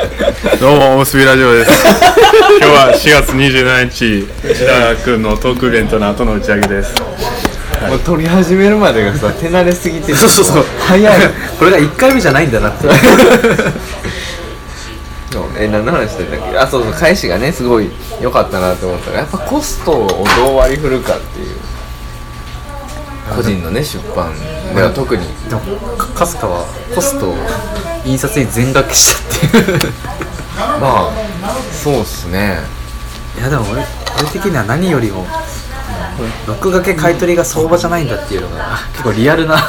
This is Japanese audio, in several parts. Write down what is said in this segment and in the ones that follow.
どうもおむすびラジオです。今日は4月27日内田君のトークイベントの後の打ち上げです。もう撮り始めるまでがさ手慣れすぎて そうそうそう。早い。これが1回目じゃないんだなえ何の話してたっけ？あそうそう返しがねすごい良かったなと思ったらやっぱコストをどう割り振るかっていう個人のね出版では。特にでもかかすかはコストを印刷に全額したっていうまあそうっすね。いやでも俺俺的には何よりも録掛け買い取りが相場じゃないんだっていうのが結構リアルな。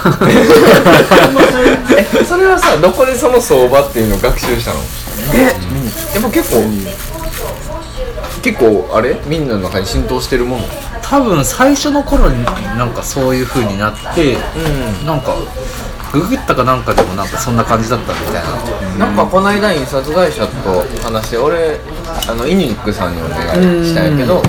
えそれはさどこでその相場っていうのを学習したの？え？やっぱ結構結構あれ？みんなの中に浸透してるもの？多分最初の頃になんかそういう風になって、なんかググったかなんかでもなんかそんな感じだったみたいな。なんかこの間印刷会社と話して俺あのイニックさんにお願いしたんやけど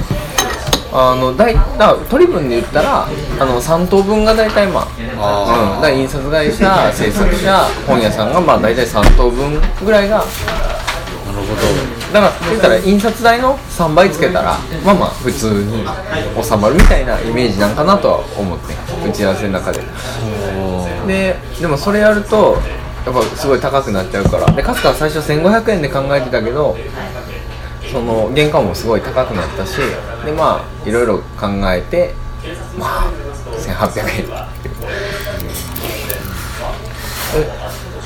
あのだいだ取り分で言ったらあの3等分が大体まあうん、だから印刷会社制作者本屋さんがまあ大体3等分ぐらいがなるほだから言ったら印刷代の3倍つけたらまあまあ普通に収まるみたいなイメージなんかなとは思って打ち合わせの中で。ででもそれやるとやっぱすごい高くなっちゃうから。でかつては最初1500円で考えてたけどその原価もすごい高くなったしでまあいろいろ考えてまあ1800円っていう。え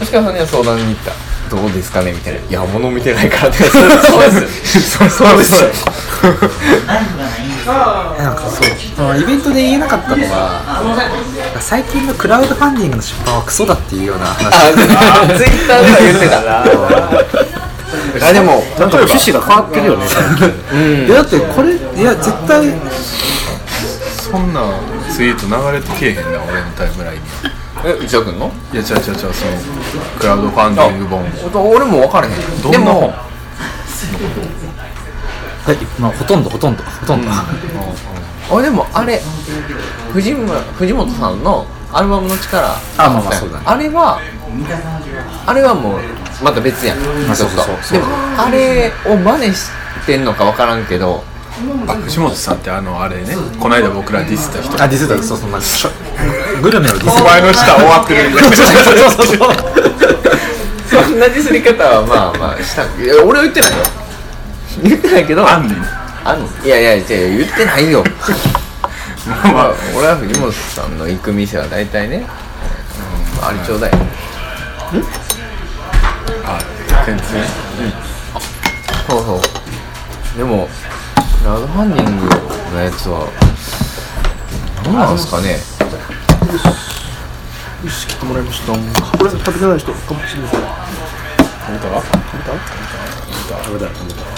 吉川さんには相談に行った？どうですかねみたいな「いや物見てないから」ってそうそうです。そうそう。ですなんかそう。イベントで言えなかったのが最近のクラウドファンディングの出版はクソだっていうような話。あツイッターでは言ってた。なあでもなんか趣旨が変わってるよね。いやだってこれいや絶対そんなツイート流れてけえへんな俺のタイムラインにえ内田君の？いや違う違う違うそのクラウドファンディング本。俺も分からへん。どんなでもはいまあほとんどほとんどほとんど、俺でもあれ藤村藤本さんのアルバムの力。あまあまあそうだね。あれはあれはもうまた別やん、あそうそうそう。でもあれを真似してんのか分からんけど。あ藤本さんってあのあれね。この間僕らディスった人。あディスったそうそうまあグルメのディスお前の下終わってる。んでそんなディスり方はまあまあした。いや俺は言ってないよ。言ってないけど。あんねんあんの？いやいや言ってないよ。まあ俺は藤本さんの行く店は大体ね、うん、あれちょうだい。あ全然。そうそう。でもクラウドファンディングのやつは何なんですかね？よし切ってもらいましたこれ食べてない人かもしれない食べたわ食べた食べた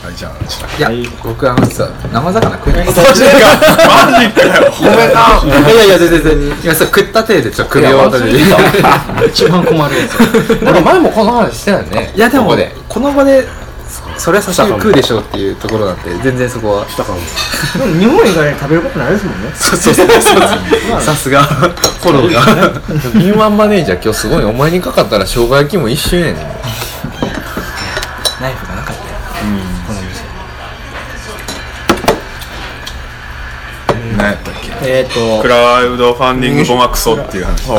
はいじゃあちょっいや僕あのさ生魚食いながらとマジか。よごめんないやいや全然全然。いやさ食った手でちょっと首を一番困るやつ。なんか前もこの話してたよね。やでもこの場でそそれはさすがに食うでしょうっていうところなんて全然そこは。したかも。でも日本以外で食べることないですもんね。そうそうそうそうさすが。フォローが。敏腕マネージャー今日すごいお前にかかったら生姜焼きも一瞬やねん。ナイフがなかったよこの店。何やったっけえっと。クラウドファンディング本はクソっていう話。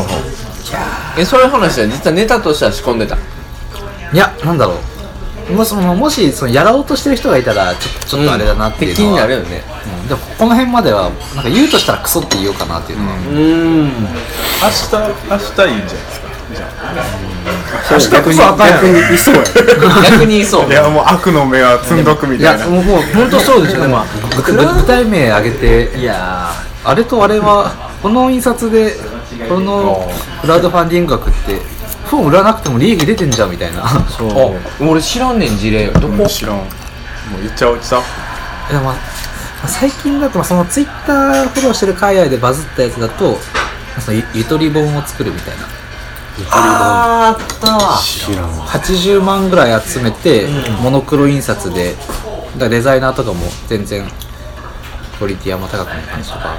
えそういう話は実はネタとしては仕込んでた。いやなんだろうもしそのもしそのやろうとしてる人がいたらちょっとちょっとあれだなっていう気のは、になるよね。うん。でもこの辺まではなんか言うとしたらクソって言おうかなっていうのは、うーん。明日明日いいんじゃないですか？じゃ明日こそあかんやろ。いそうや。逆にそう。あいやもう悪の目は積んどくみいたいな。やもうもう本当そうですよ。ねまあ具具体名挙げて。いやあれとあれはこの印刷でこのクラウドファンディング額って本売らなくても利益出てんじゃんみたいなあ俺知らんねん事例。どこ？知らん。もう言っちゃおうさいやまあまあ最近だとまあそのツイッターフォローしてる海外でバズったやつだとそのゆゆとり本を作るみたいな。あーあったわ。知らんわ。80万ぐらい集めて、モノクロ印刷でだからデザイナーとかも全然クオリティあんま高くない感じとか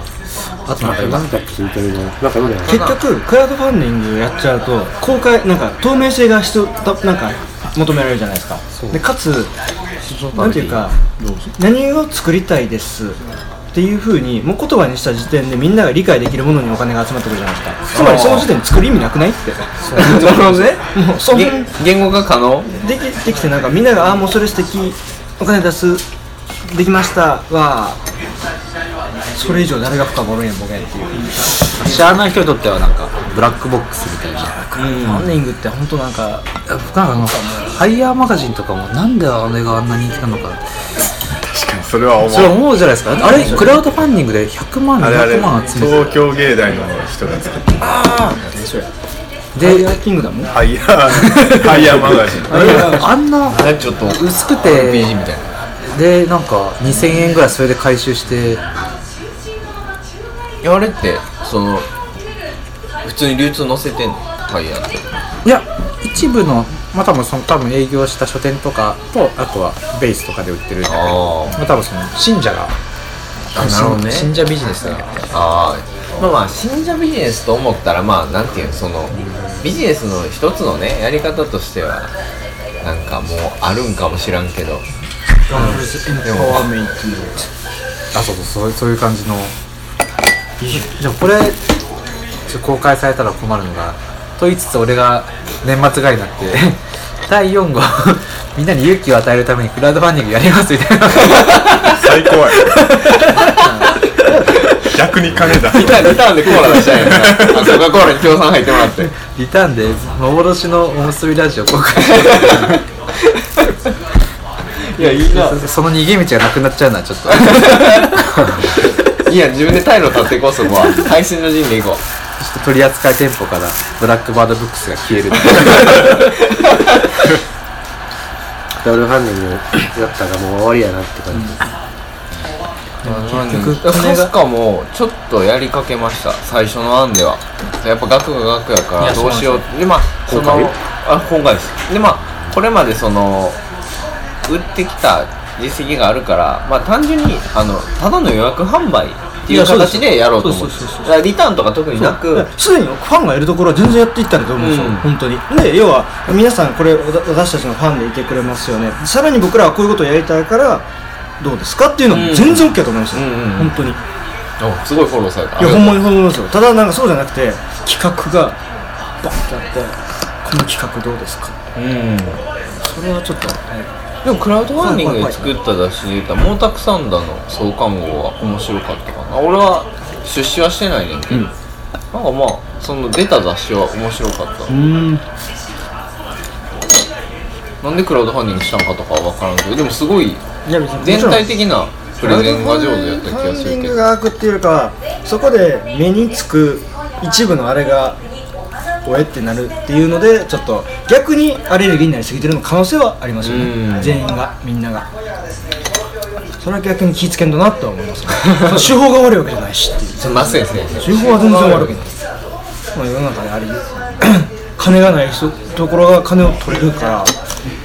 あとなんか今なんだっけ聞いてるのなんか？読んでない結局クラウドファンディングやっちゃうと公開なんか透明性が必要だなんか求められるじゃないですか。でかつなんていうか何を作りたいですっていうふうにもう言葉にした時点でみんなが理解できるものにお金が集まってくるじゃないですか。つまりその時点で作る意味なくないって。なるほどね。もうそん言言語が可能？できできてなんかみんなが「ああもうそれ素敵。お金出す。できました」はそれ以上誰が深掘るんやボケっていう。知らない人にとってはなんかブラックボックスみたいな。ファンディングって本当なんか僕なんかあのハイヤーマガジンとかもなんであれがあんな人気なのか確かにそれは思う。それ思うじゃないですか。あれクラウドファンディングで100万あれあれ200万集めて東京芸大の人が作った。でキングダムハイヤー ハイヤーマガジン。あんなちょっと薄く RPG てみたいな。でなんか2000円ぐらいそれで回収してあれってその普通に流通載せてんの？タイヤって。いや一部のまあ多分その多分営業した書店とかとあとはベースとかで売ってるんだけどあまあ多分その信者があなるほどね。信者ビジネスがああまあまあ信者ビジネスと思ったらまあなんていうのそのビジネスの一つのねやり方としてはなんかもうあるんかもしらんけど。でもあそうそうそうそういう感じのじゃあこれ公開されたら困るのがと言いつつ俺が年末ぐらいになって 第4号 みんなに勇気を与えるためにクラウドファンディングやりますみたいな。最高や。逆に金だリターンリターンでコーラ出したいんやな。あコカ・コーラに協賛入ってもらって。リターンで幻のおむすびラジオ公開いやいいな。その逃げ道がなくなっちゃうのはちょっといや自分で退路立っていこうそこは配信の陣でいこう。ちょっと取り扱い店舗からブラックバードブックスが消えるクラウドファンディングだったらもう終わりやなって感じ、カスカもちょっとやりかけました。最初の案では。やっぱ額が額やからどうしよう。でまあそのあ今回です。でまあこれまでその売ってきた実績があるからまあ単純にあのただの予約販売っていう形でやろうと思ってそうリターンとか特になくすでにファンがいるところは全然やっていったらと思うんですよ、うん。本当に。で要は皆さんこれ私たちのファンでいてくれますよね。さらに僕らはこういうことをやりたいからどうですかっていうのも全然 OK だと思いますよ、うんうんうん。本当に。すごいフォローされた。やほんまにほんまにですよただなんかそうじゃなくて企画がバンってあってこの企画どうですか？うん。それはちょっと、でもクラウドファンディングで作った雑誌で言ったら毛沢サンダーの創刊号は面白かったかな。俺は出資はしてないねんけど、なんかまあその出た雑誌は面白かった、うん。なんでクラウドファンディングしたのかとかは分からんけどでもすごい全体的なプレゼンが上手やった気がすファンディンるけどグが開くっていうよりかはそこで目につく一部のあれがおえってなるっていうのでちょっと逆にアレルギーになりすぎてるの可能性はありますようん。ね全員がみんなが。それは逆に気ぃつけんとなとは思います。ね手法が悪いわけじゃないしっていう。すいません先生手法は全然悪くない、まあ、世の中であり 金がない人ところが金を取れるから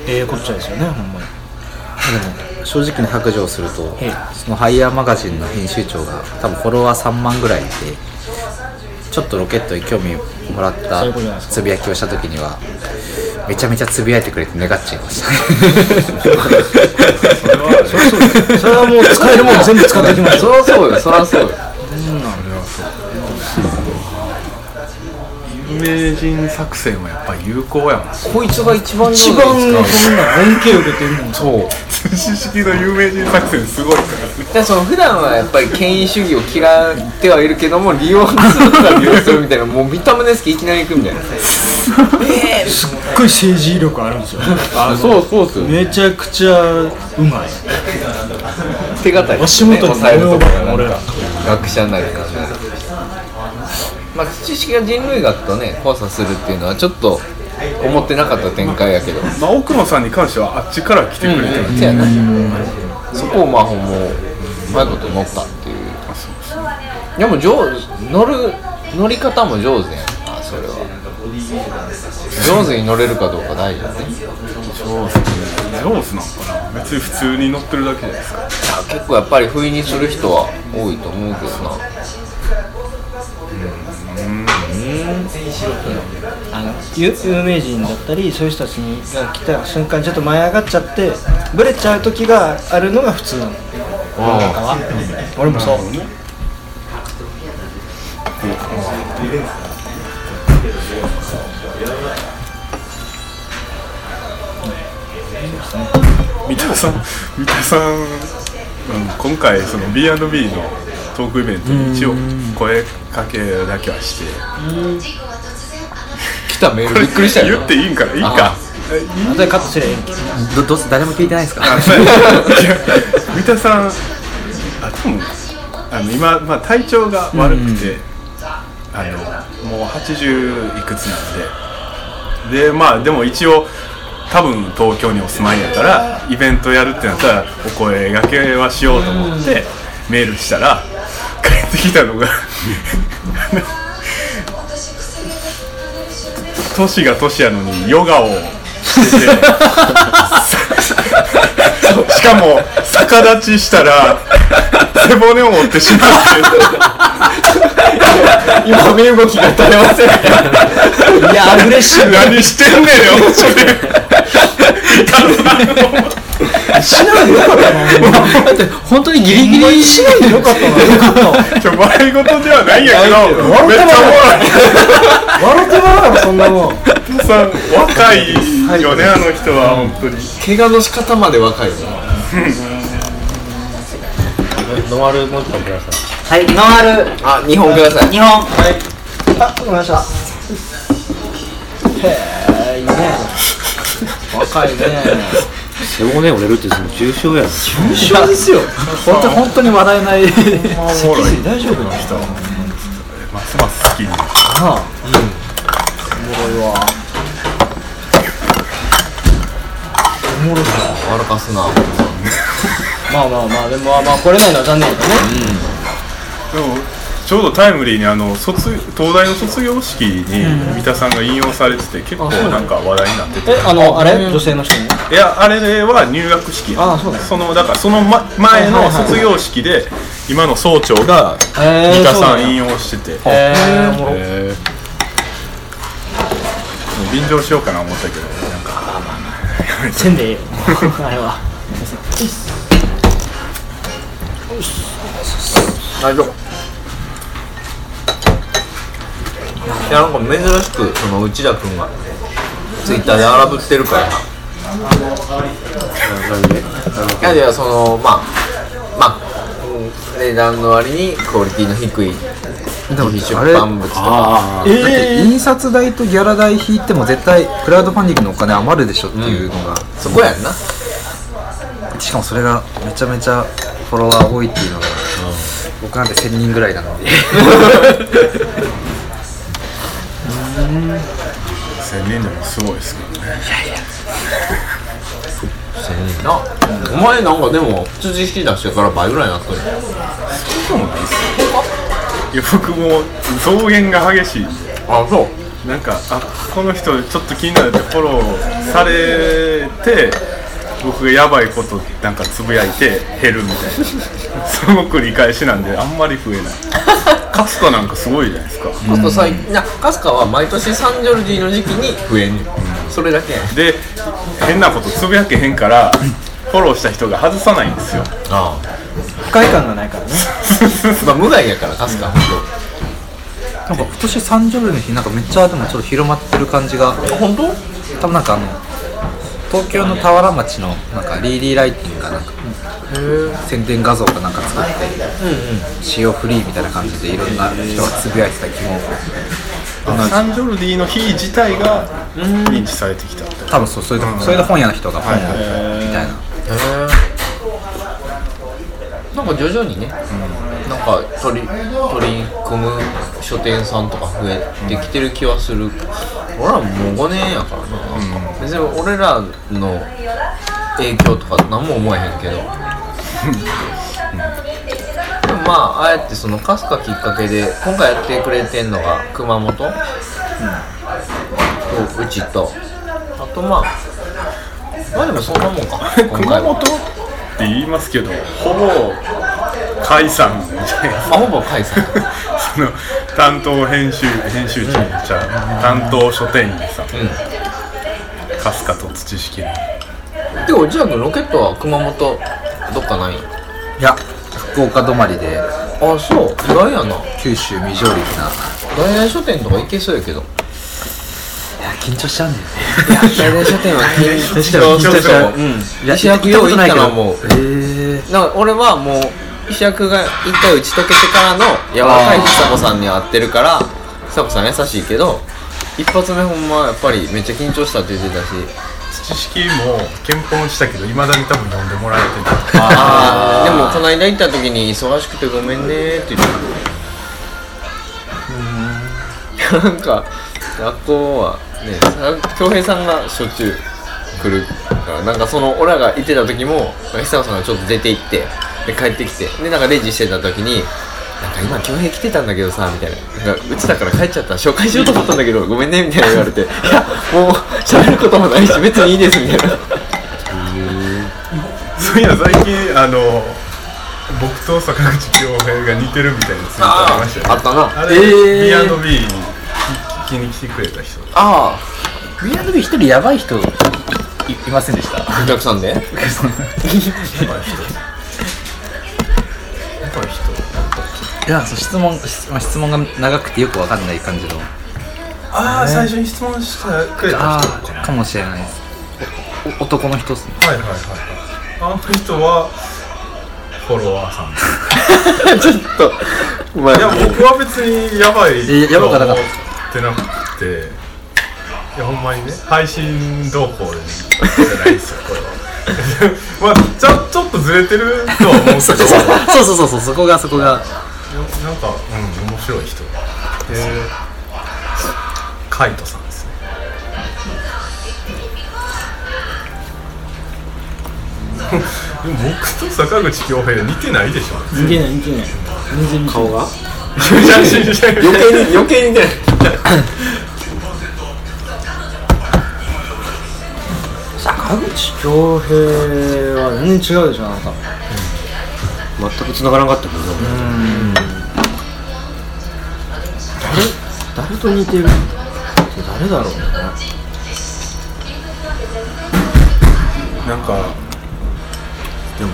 ええこっちゃですよねほんまに。でも正直に白状するとええ。そのハイヤーマガジンの編集長が多分フォロワー3万ぐらいいてちょっとロケットに興味もらったつぶやきをした時にはめちゃめちゃつぶやいてくれて願っちゃいました。それはもう使えるもの全部使っていきましそりゃそうよそりゃそうよ。有名人作戦はやっぱ有効やもん。こいつが一番一上番そんな恩恵を受けてるのにそう通信式の有名人作戦すごいからでその普段はやっぱり権威主義を嫌ってはいるけども利用するから利用するみたいなもう見た目ですけどいきなり行くみたいな。すっごい政治力あるんですよ。あそうそうっすよめちゃくちゃうまい手堅い足元に抑えるところが俺ら。学者なりなんなりまあ知識が人類学とね交差するっていうのはちょっと思ってなかった展開やけど。まあ奥野さんに関してはあっちから来てくれてる、そうやなそこをまあもううまいこと乗ったっていう。でも上手乗る乗り方も上手やんあそれは。上手に乗れるかどうか大事だね。上手上手なのかな。別に普通に乗ってるだけじゃないですか結構やっぱり不意にする人は多いと思うけどな。うんあの有有名人だったりそういう人たちが来た瞬間にちょっと舞い上がっちゃってブレちゃう時があるのが普通なの。俺もそう。三田さん三田さん、うん、今回その B&B のトークイベントに一応声かけだけはして。来たメールびっくりしたよ。言っていいんかな？いいか。あとでカットすればいいどどうせ誰も聞いてないですか？三田さんあ多分あの今、まあ、体調が悪くて、あのもう80いくつなんで。でまあでも一応多分東京にお住まいやからイベントやるってなったらお声がけはしようと思ってメールしたら帰ってきたのが。年が年やのにヨガを。しててしかも逆立ちしたら背骨を折ってしまって。今身動きが絶えません。いやアグレッシブ。何してんねんよそれ だって本当にギリギリしない。でよかったなよかったちょ笑い。事ではない。んやけどめっちゃ笑ってもらうからそんなもんさん若い。よねあの人は本当に怪我の仕方まで若い。よノンアルもう一本くださはい。ノンアルあ日本ください。日本はい。あわかりましたへえい。い。ね若い。ねい背骨折れるってその重症やん優勝ですよ。本当本当に笑えない。大丈夫なの人？ますます好きになるああうんおもろいわおもろいな。笑かすな。まあまあまあでもまあまあこれないのは残念だね。でもちょうどタイムリーにあの卒東大の卒業式に三田さんが引用されてて結構なんか話題になってて。えあのあれ？女性の人に？いやあれは入学式。やあそうだ。そのだからその、ま、前の卒業式で今の総長がへ三田さんん引用してて。へえおもろ。へー便乗しようかな思ったけどなんかせんでええよあれは。大丈夫いやなんか珍しくその内田君がツイッターで荒ぶってるから。いやいやそのまあまあ値段の割にクオリティの低いでも出あれ版物とかだって印刷代とギャラ代引いても絶対クラウドファンディングのお金余るでしょっていうのが、そこやんなしかもそれがめちゃめちゃフォロワー多いっていうのが、僕なんて1000人ぐらいなので1000人でもすごいです。けどね1000人なお前なんかでも辻引き出してから倍ぐらいになったんやそうなんですよいや僕も増減が激しいあそうなんかあこの人ちょっと気になるってフォローされて僕がやばいことなんかつぶやいて減るみたいなその繰り返しなんであんまり増えないカスカなんかすごいじゃないですか。カスカ最近いやカスカは毎年サンジョルディの時期に増えんねん。それだけで変なことつぶやけへんからフォローした人が外さないんですよ。あ不快感がないからね。あ まあ無害やからカスカほん。なんか今年サンジョルの日なんかめっちゃでもちょっと広まってる感じが。と本当？多分なんかあの東京の田原町のなんかリーリーライティングがなんか宣伝画像かなんか作って使用フリーみたいな感じでいろんな人がつぶやいてた気も。サンジョルディの日自体が認知されてきた。って多分そうそれでそれで本屋の人が本をみたいな。なんか徐々にね、なんか取り取り組む書店さんとか増えてきてる気はする、俺らもう5年やからな、別に俺らの影響とか何も思えへんけど、でもまあああやってそのかすかきっかけで今回やってくれてんのが熊本、とうちと。あとまあまあでもそんなもんか。熊本って言いますけどほぼ甲斐さんじゃないですまあほぼ甲斐さんかその担当編集編集長じゃあ担当書店員でさ、春日と土式の。でもじゃあロケットは熊本どっかない？いや福岡止まりで。あそう。意外やな。九州未上陸な。大々書店とか行けそうやけど。いや緊張しちゃうんだよね。大々書店は緊張しちゃう。う。うん。ん石役よう行ったのはもう。ええだから俺はもう石役が一回打ち解けてからの柔らかい久子さんに会ってるから久子さん優しいけど一発目ほんまやっぱりめっちゃ緊張したって言ってたし。土式も検本したけどいまだに多分読んでもらえてない。あでもこの間行った時に忙しくてごめんねって言ってた。なんか学校はね恭平さんがしょっちゅう来るからなんかその俺らが行ってた時も久子さんがちょっと出て行ってで帰ってきてでなんかレジしてた時になんか今恭平来てたんだけどさみたいな。なんかうちだから帰っちゃった紹介しようと思ったんだけどごめんねみたいな言われて。いやもう喋ることもないし別にいいですみたいな。そういや最近あの僕と坂口恭平が似てるみたいなツイートありましたよね。あったな。あれ、B&B に聞きに来てくれた人。あ B&B 一人やばい人いいませんでした？あお客さんで？やばい人やいやそう質問質まあ質問が長くてよくわかんない感じの。ああ最初に質問してくれたあ人。あかもしれないです。お男の人っすね。はいはいはいはい。あの人はフォロワーさん。ちょっといや僕は別にやばいえやばくはなかってなくて。いやほんまにね。配信動向でじゃないですよこれは。まあちょちょっとずれてるとは思うけど。そうそうそうそうそこがそこがなんかうん面白い人。でカイトさんですね。で も僕と坂口恭平似てないでしょ。似てない似てない。全然顔が。余計に余計にね 坂口恭平は全然違うでしょなん。か全く繋がらなかったけど。誰誰と似てる誰だろうねなんかでも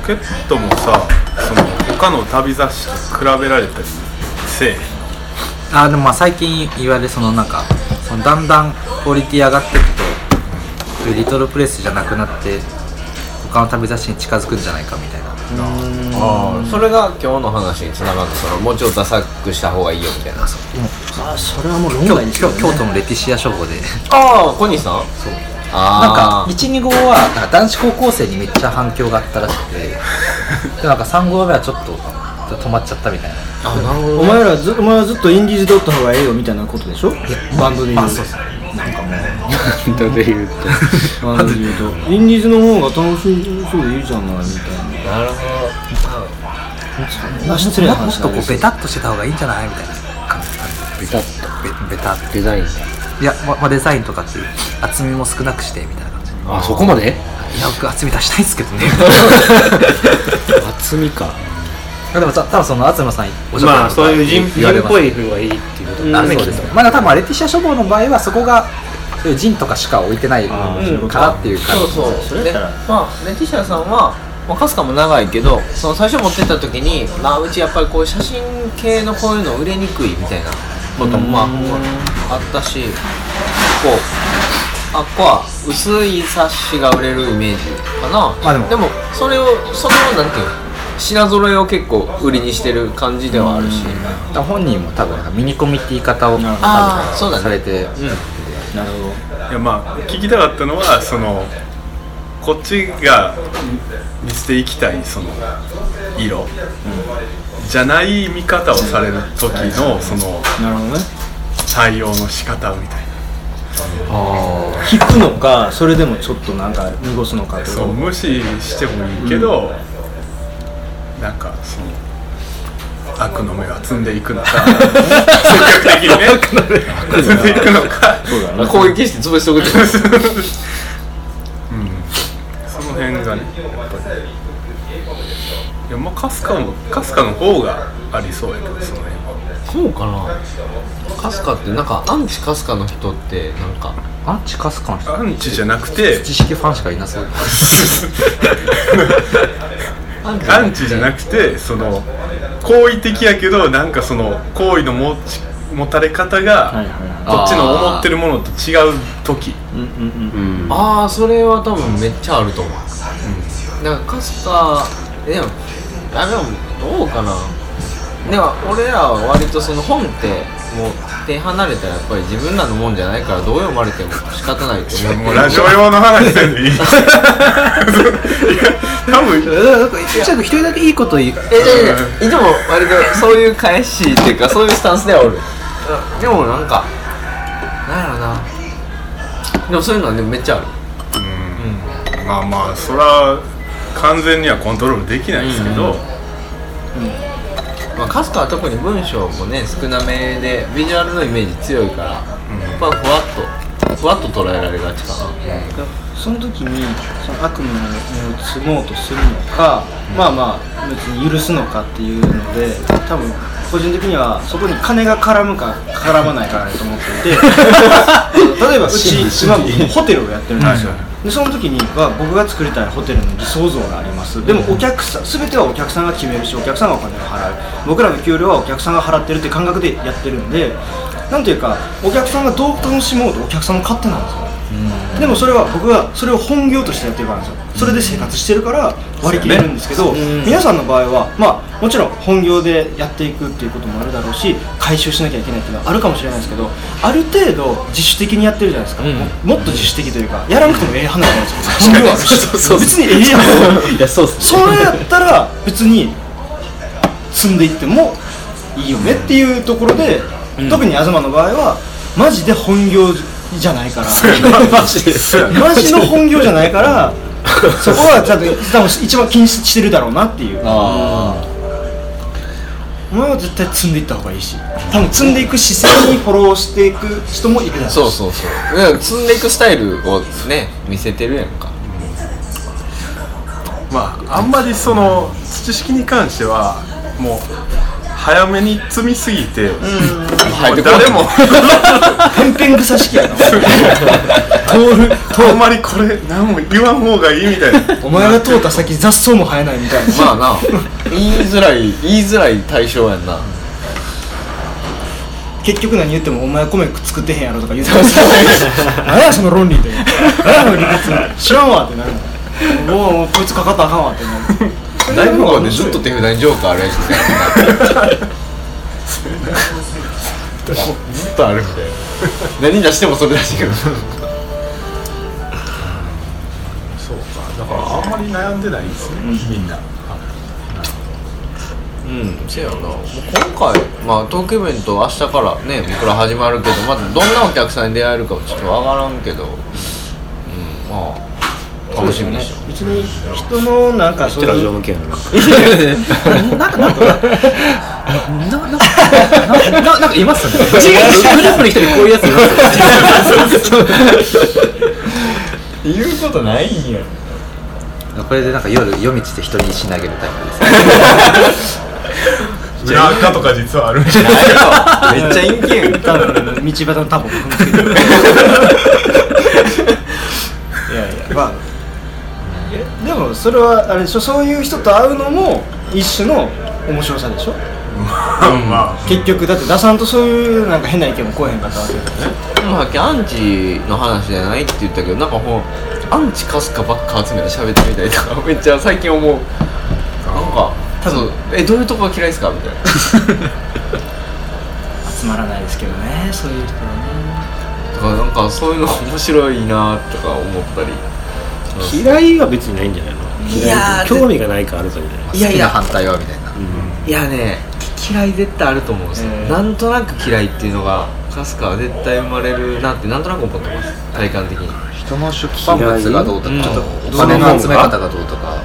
ロケットもさその他の旅雑誌と比べられたりせえへんあーでもまあ最近言われるそのなんかそのだんだんクオリティ上がっていくとリトルプレスじゃなくなって他の旅雑誌に近づくんじゃないかみたいなああそれが今日の話に繋がったそのもうちょっとダサくした方がいいよみたいな。あそれはもう論京外ですよね。京京都のレティシア書房で。ああ小西さん？そう。なんかあー12号はなんか男子高校生にめっちゃ反響があったらしくて。でなんか3号目はちょっと止まっちゃったみたいな。あなるほどお前らずお前はずっとインディーズでおった方がええよみたいなことでしょ？バンドで言う。あそうそうバンドで言うと。インディーズの方が楽しそうでいいじゃないみたいな。なるほそんな失礼なもっ話とこうベタっとしてた方がいいんじゃないみたいな感じベタっとベベタデザインいや、ままあ、デザインとかっていう厚みも少なくしてみたいな感じ。あそこまで？いや僕厚み出したいんですけどね。厚みか。でもた多分その東さんおっしゃったまあそういう人人っぽい風がいいっていうことあそうですまあ多分レティシア書房の場合はそこがそういうジンとかしか置いてないからっていう感じそうそう。でまあレティシアさんはまあ、かすかも長いけどその最初持ってった時に、まあ、うちやっぱりこういう写真系のこういうの売れにくいみたいなこともまああったしこうあっこは薄い冊子が売れるイメージかな、まあでもそれをそのなんていうの品揃えを結構売りにしてる感じではあるし、本人も多分なんかミニコミって言い方をあーそうだね。されて、なるほど。いやまあ聞きたかったのはそのこっちが見せていきたいその色、じゃない見方をされる時のそのなるほどね。対応の仕方みたいな。引くのかそれでもちょっとなんか濁すのかそう無視してもいいけど、なんかその 悪の目は積んでいくのか。積極的にね。積んでいくのか。まあ攻撃して潰しておくって 辺がねやっぱり。いやまあかすかもかすかの方がありそうやけどその辺は。そうかな。カスカってなんかアンチカスカの人ってなんかアンチカスカの人アンチじゃなくて知識ファンしかいなそう。アンチじゃなくてその好意的やけどなんかその好意の持ち持たれ方が、こっちの思ってるものと違う時。うんうんうんああそれは多分めっちゃあると思う、なんかカスカでもあでもどうかな。でも俺らは割とその本ってもう手離れたらやっぱり自分らのもんじゃないからどう読まれても仕方ないと思う。もうラジオ用の話せんでいい。い や多分。なんかちょっと一人だけいいこと言う。えいつも割とそういう返しっていうかそういうスタンスではおる。うんでもなんかなんやろな。でもそういうのはねめっちゃある。まあまあそれは完全にはコントロールできないですけど、まあ、カスカは特に文章もね少なめでビジュアルのイメージ強いから、やっぱふわっとふわっと捉えられがちかな、その時にその悪夢の目を積もうとするのか、まあまあ別に許すのかっていうので多分個人的にはそこに金が絡むか絡まないかだと思っていて。例えばうち今ホテルをやってるんですよ、でその時には僕が作りたいホテルの理想像があります。でもお客さん全てはお客さんが決めるしお客さんがお金を払う。僕らの給料はお客さんが払ってるって感覚でやってるんでなんていうかお客さんがどう楽しもうとお客さんの勝手なんですよでもそれは僕はそれを本業としてやってるからなんですよ。それで生活してるから割り切れるんですけど、皆さんの場合はまあもちろん本業でやっていくっていうこともあるだろうし回収しなきゃいけないっていうのはあるかもしれないですけどある程度自主的にやってるじゃないですか、ももっと自主的というかやらなくてもええ話じゃないですか。本業は。別にええやん。いやそうっすそれやったら別に積んでいってもいいよねっていうところで、特に東の場合はマジで本業じゃないから。マジマジの本業じゃないからそこはちゃんと多分一番気にしてるだろうなっていう。あお前は絶対積んでいった方がいいし。多分積んでいく姿勢にフォローしていく人もいるだろうし。そうそうそう。積んでいくスタイルをね見せてるやんか。まああんまりその知識に関してはもう早めに積みすぎて、もう誰も。ペンペン草式やな通るあんまりこれ何も言わん方がいいみたいな。お前が通った先雑草も生えないみたいな。まあな。言いづらい言いづらい対象やんな。結局何言ってもお前米作ってへんやろとか言ってます 何やその論理って。何やその理屈。知らんわってなる。のもうもうこいつかかったらあかんわってなる大富豪でずっと手札にジョーカーあるやつずっとあるみたいな何出してもそれ出してくるそうか。だからあんまり悩んでないですね、みん。なうんせやな。もう今回まあトークイベント明日からね僕ら始まるけどまずどんなお客さんに出会えるかちょっとわからんけど。うん。まあ。楽しみでしょ。別に人のなんかそうラジオいう向けやななんかなんかななななんかいますよね。グループの人にこういうやついますよ。言うことないんや これでなんか夜夜道で人に石投げるタイプです。裏垢とか実はあるんじゃない めっちゃ陰気やん多分道端のタバそれはあれでしょ？そういう人と会うのも一種の面白さでしょ？まあ結局だって打さんとそういうなんか変な意見も来えへんかったわけだよね。でもさっきアンチの話じゃないって言ったけどなんかもうアンチカスカばっか集めて喋ってみたいとかめっちゃ最近思う。なんか多分。えどういうとこが嫌いですか？みたいな。集まらないですけどねそういう人はね。だからなんかそういうの面白いなとか思ったり嫌いは別にないんじゃないの？いやー興味がないからあるかみたいないやいや。反対はみたいな、いやね嫌い絶対あると思うんですよ、えー。なんとなく嫌いっていうのがカスカは絶対生まれるなってなんとなく思ってます。体感的に。人の出版物がどうとか、うん。ちょっとお金の集め方がどうとか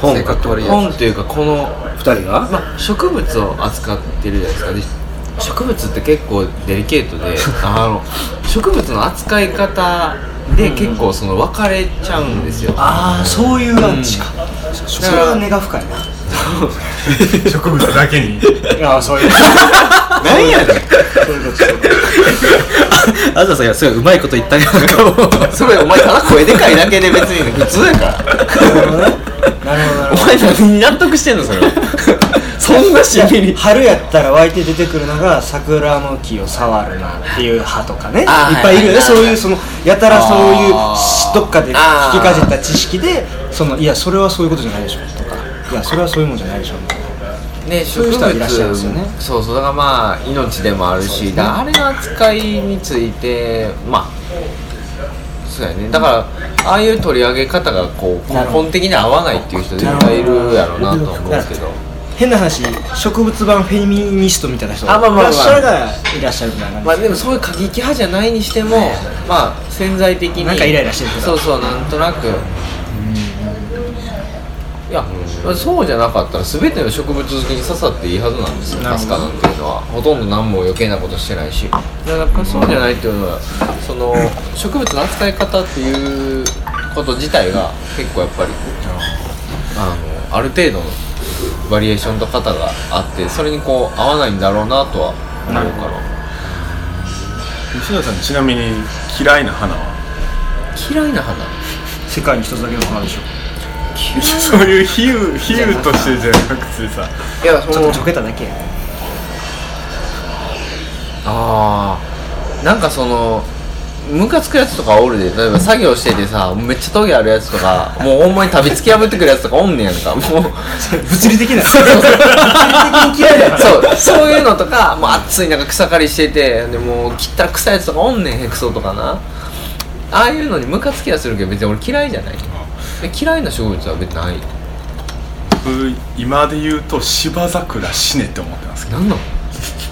本。本っていうかこの二人が？まあ、植物を扱ってるじゃないですか。で植物って結構デリケートで あの植物の扱い方で結構その分かれちゃうんですよ、ああそういうアンチか、それは根が深いな。植物だけに。ああそういう。何やねん。あずささんいやすごいうまいこと言ったけど それお前ただ声でかいだけで別に普通やからなるほどねなるほど。お前納得してんのそれ そんなしみり。春やったら湧いて出てくるのが桜の木を触るなっていう派とかね。いっぱいいるよね。はいはいそういうそのやたらそういうどっかで聞きかじった知識でそのいやそれはそういうことじゃないでしょとか。いやそれはそういうもんじゃないでしょ。みたいなねそういういらっしゃるんですよね。そうそうだからまあ命でもあるし、だからあれの扱いについてまあそうやね。だからああいう取り上げ方がこう根本的に合わないっていう人絶対いるやろうなとは思うんですけど。変な話植物版フェミニストみたいな人あまあまあまあ。いらっしゃるがいらっしゃるみたいなまあでもそういう過激派じゃないにしてもまあ潜在的になんかイライラしてるそうそうなんとなくいや、そうじゃなかったら全ての植物好きに刺さっていいはずなんですよナスカなんていうのは。ほとんど何も余計なことしてないし。だからそうじゃないっていうのはその植物の扱い方っていうこと自体が結構やっぱりあのある程度のバリエーションと型があってそれにこう合わないんだろうなとは思うから。西田さんちなみに嫌いな花は？嫌いな花？世界に一つだけの花でしょ そういう比喩比喩としてじゃなくてさ。いやそちょっとちょけただけやああなんかそのムカつくやつとかおるで。例えば作業しててさめっちゃトゲあるやつとかもうほんまに旅突き破ってくるやつとかおんねやんか。もう。物理的な。物理的に嫌いだからそう。そういうのとかもう暑い中草刈りしててでもう切ったら臭いやつとかおんねんヘクソとかな。ああいうのにムカつきはするけど別に俺嫌いじゃない。で嫌いな植物は別にない？僕今で言うと芝桜死ねって思ってますけど。なんなの？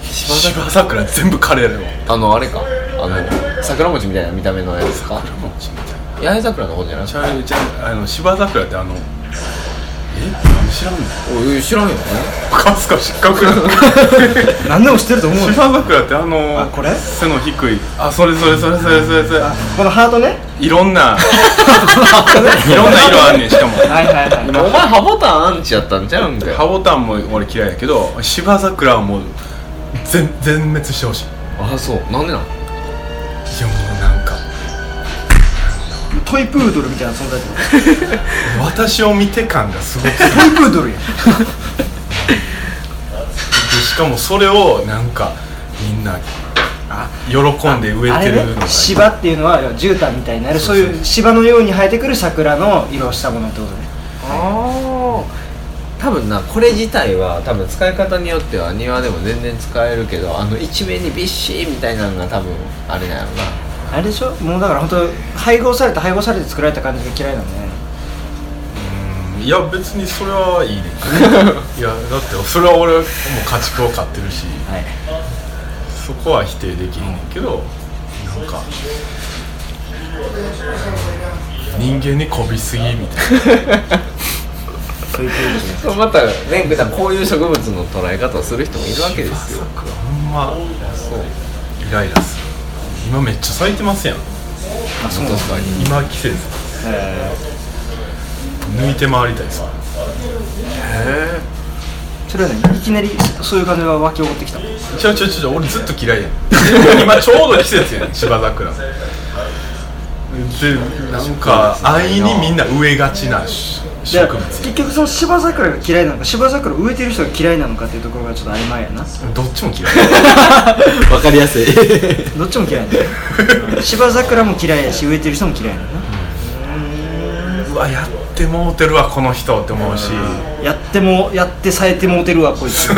芝桜芝桜全部枯れるわあのあれか？あの桜餅みたいな見た目のやつか？八重桜の方じゃない？ちゃうちゃうあの芝桜ってあのえ？知らんの？知らんよ。かすか失格 何でも知ってると思うよ。芝桜ってあのあこれ？背の低い。あそれそれそれそれそれそれ。このハートね？いろんな。いろんな色あんねんしかも。はいはいはい。お前ハボタンアンチやったんちゃうんかよハボタンも俺嫌いやけど芝桜はもう全全滅してほしい。いあそう。なんでなん？やもうトイプードルみたいな存在 私を見て感がすごく。トイプードルやしかもそれをなんかみんな喜んで植えてるの芝っていうのは絨毯みたいになる。そういう芝のように生えてくる桜の色をしたものってことね。ああ多分なこれ自体は多分使い方によっては庭でも全然使えるけどあの一面にビッシーみたいなのが多分あれなんやろなあれでしょ？もうだから本当配合されて配合されて作られた感じが嫌いなのね。うん。いや別にそれはいいね。いやだってそれは俺もう家畜を飼ってるし。はい。そこは否定できへんねんけどなんか人間にこびすぎみたいな。そうまたね普段こういう植物の捉え方をする人もいるわけですよ。桜ほんまそう。イライラする今めっちゃ咲いてますやん。あそう確かに。今季節。え抜いて回りたいです。ー。それはねいきなりそういう感じが湧き起こってきた。のちょちょちょ俺ずっと嫌いやん。今ちょうど季節やねん芝桜。でなんか安易にみんな植えがちなし結局その芝桜が嫌いなのか芝桜を植えてる人が嫌いなのかっていうところがちょっと曖昧やな。どっちも嫌い。わかりやすいどっちも嫌いなの 芝桜も嫌いやし植えてる人も嫌いなのな。うわやってもうてるわこの人って思うし。やってもやってさえてもうてるわこいつ。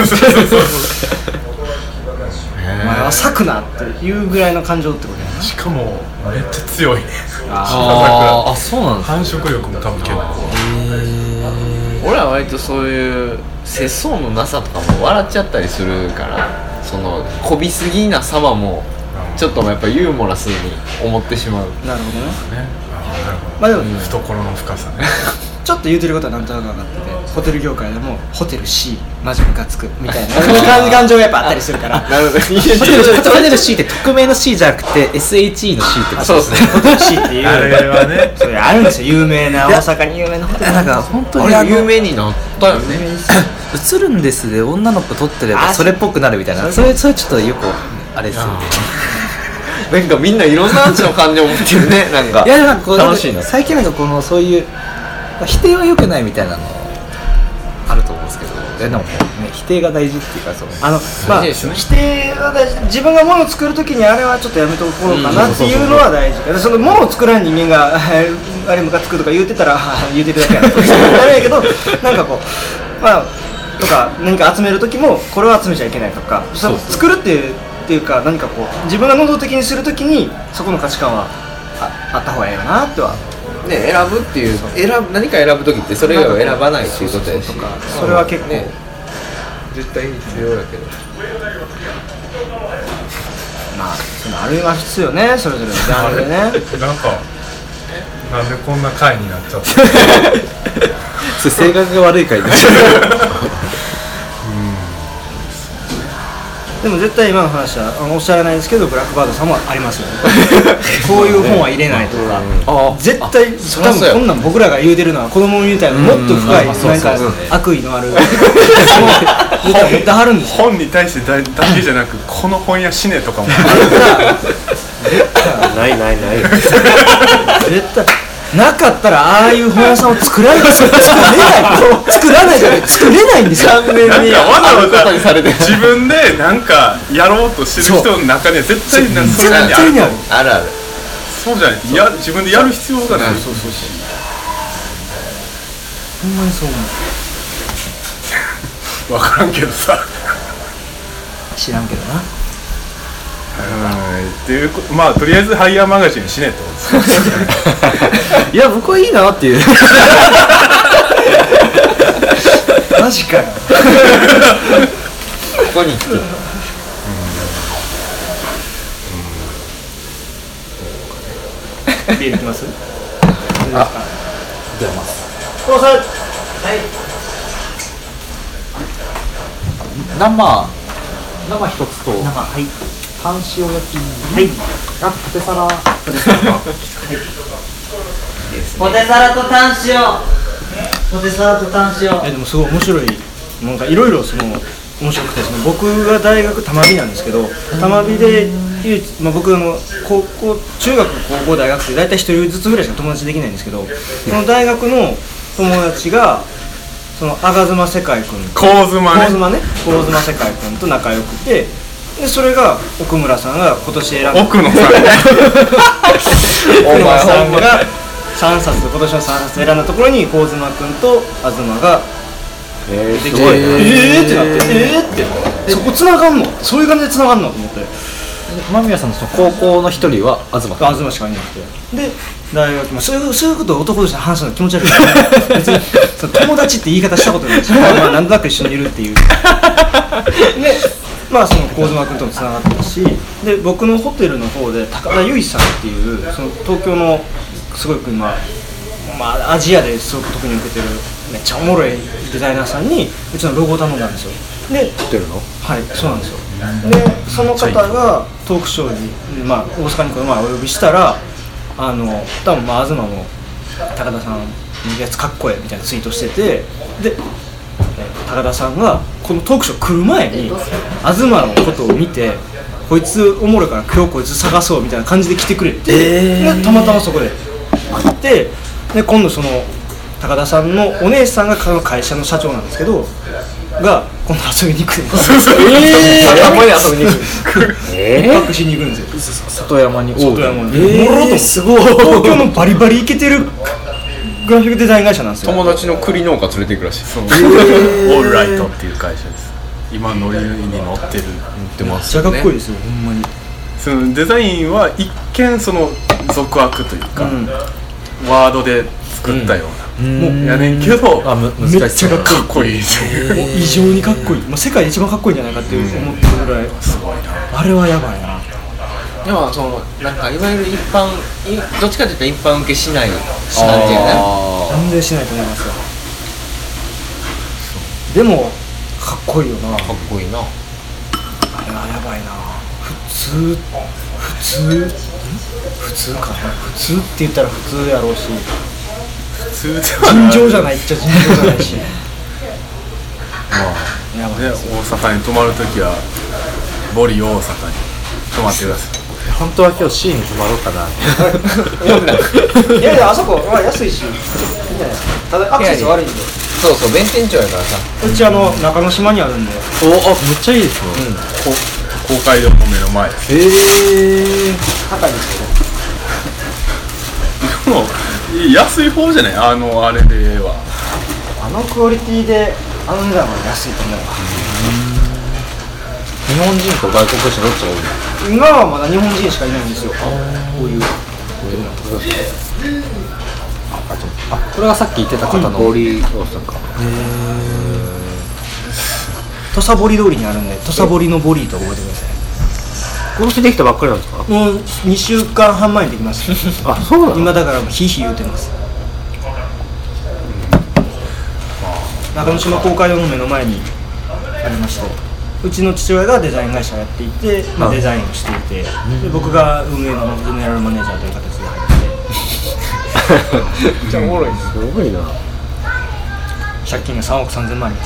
お前は咲くなっていうぐらいの感情ってことやな。しかもめっちゃ強いねあー。あそうなんです繁殖力も多分結構。俺は割とそういう節操のなさとかも笑っちゃったりするからそのこびすぎな様もちょっとやっぱユーモラスに思ってしまう。なるほどね。ねあーなるほまあでもど懐の深さね ちょっと言うてることはなんとなく分かっててホテル業界でもホテル C マジムカつくみたいな 感感情がやっぱあったりするから。なるほど。ホテルホテル C って匿名の C じゃなくて SHE の C ってことそうですね。ホテル C っていう。あれはね。それあるんですよ。有名な大阪に。有名なホテルなんか本当あに有名になったよね。映るんですで女の子撮ってればあそれっぽくなるみたいな。それそれちょっとよくあれですよねなんかみんないろんなアンチの感情を持ってるね。なんか。いやなんかこう楽しいな。最近なんかこのそういう否定は良くないみたいなのあると思うんですけど。いやでもね否定が大事っていうかそのあのまあいいですね。否定は大事。自分が物を作るときにあれはちょっとやめとこうかなっていうのは大事。でその物を作らん人間が あれムカつくとか言うてたらあ 言うてるだけやな。となるんやけどなんかこうまあとか何か集める時もこれは集めちゃいけないとかその作るっていうっていうか何かこう自分が能動的にするときにそこの価値観はああった方がいいよなってはね選ぶっていう選ぶ何か選ぶ時ってそれを選ばないっていうことやし。それは結構、ね。絶対必要やけど。まあそのありますよねそれぞれのジャンルでね。なんかなんでこんな回になっちゃった それ性格が悪いからねでも絶対今の話はおっしゃらないですけどブラックバードさんもありますよね。こういう本は入れないとか、あ絶対多分こんなん僕らが言うてるのは子供みたいなもっと深いうん。うんなんか悪意のある絶対持ってはるんですよ。本に対してだだけじゃなくこの本屋死ねとかもないないない。絶対なかったらああいう本屋さんを作らない作れない。作らないじゃない。作れないんですよ。完全になんかわざわざことにされてる自分でなんかやろうとしてる人の中には絶対なんかそれなりにあるあるあるそうじゃない。とや自分でやる必要がない。そうそうそう。ほんまにそう思う。分からんけどさ。知らんけどな。はいっていうこまあとりあえずハイヤーマガジン死ねと。いや僕はいいなっていう。マジかよ。ここに来て。ビールいきますあじゃあますこのさ生生一つと生はい半塩焼きはい。あとポテサラ。ポテサラとタン塩。ポテサラとタン塩。えでもすごい面白い。なんかいろいろその面白くてその僕が大学玉美なんですけど玉美で唯一、まあ、僕あの高校中学高校大学って大体一人ずつぐらいしか友達できないんですけどその大学の友達がその吾妻世界君。神妻ね。神妻世界君と仲良くてでそれが奥村さんが今年選んだ。奥野さん。ね 奥村さんが3冊今年の3冊選んだところに神妻君と東が。えできて。えーってなって。えー。ってそこ繋がんの？そういう感じで繋がんのと思って。間宮さんのその高校の一人は東東しかいなくて。で大学もそういうそういうことを男として話すの気持ち悪い。別にその友達って言い方したことないし。まあまあなんとなく一緒にいるっていう。でまあその神妻君ともつながったしで僕のホテルの方で高田由衣さんっていうその東京のすごく今まあアジアですごく特に受けてるめっちゃおもろいデザイナーさんにうちのロゴを頼んだんですよ。で知ってるの？はい、そうなんですよ。で、その方がトークショーに、まあ、大阪にこの前お呼びしたら、あの、多分まあ、東も高田さんのやつかっこええみたいなツイートしてて、で、え高田さんがこのトークショー来る前に、東のことを見て、こいつおもろいから今日こいつ探そうみたいな感じで来てくれて、でたまたまそこで会って、で、今度その、高田さんのお姉さんがこの会社の社長なんですけど、が今度遊びに来るんですよ。えー、たまに遊びに来るんですよ。一泊しに行くんですよ。里山に外山に。えもろともすごい東京のバリバリイケてるグラフィックデザイン会社なんですよ。友達の栗農家連れて行くらしいそうオールライトっていう会社です今ノリに乗ってる出まめっちゃかっこいいですよ、ほんまに。そのデザインは一見その俗悪というか、うんワードで作ったような、やねんけどあむめっ難しそうちゃかっこいい。かっこいいっていうもう異常にかっこいい。まあ、世界で一番かっこいいんじゃないかっていう思ってるぐらい。すごいなあれはやばいな。でもそのなんかいわゆる一般いどっちかというと一般受けしない感じやね。全然しないと思いますよ。でもかっこいいよな。かっこいいな。あれはやばいな。普通普通ん？普通かな？普通って言ったら普通やろうし。普通尋常じゃないっちゃ尋常じゃないし。やばいね、です大阪に泊まるときはボリ大阪に泊まってください本当は今日 C に泊まろうかな いやいやあそこ、まあ、安いしいいんじゃないですか。ただアクセス悪いんで。そうそう弁天町やからさ。うちあの中之島にあるんで。おあめっちゃいいですよ、こ公会堂の目の前。へえ高いですけどでも安い方じゃない？あのあれでは。あのクオリティであの値段は安いと思うわ日本人と外国人どっちが多い今はまだ日本人しかいないんですよ。こういう。あこれがさっき言ってた方の。ボリ大阪。土佐堀通りにあるんで土佐堀のボリーと覚えてください。今年できたばっかりなんですか？もう2週間半前にできました あそうなの？今だからもうひいひい言うてます。中之島公会堂の目の前にありましてうちの父親がデザイン会社をやっていて、まあ、デザインをしていて、で僕が運営のゼネラルマネージャーという形で入ってめっちゃおもろいですすごいな借金が3億3000万あります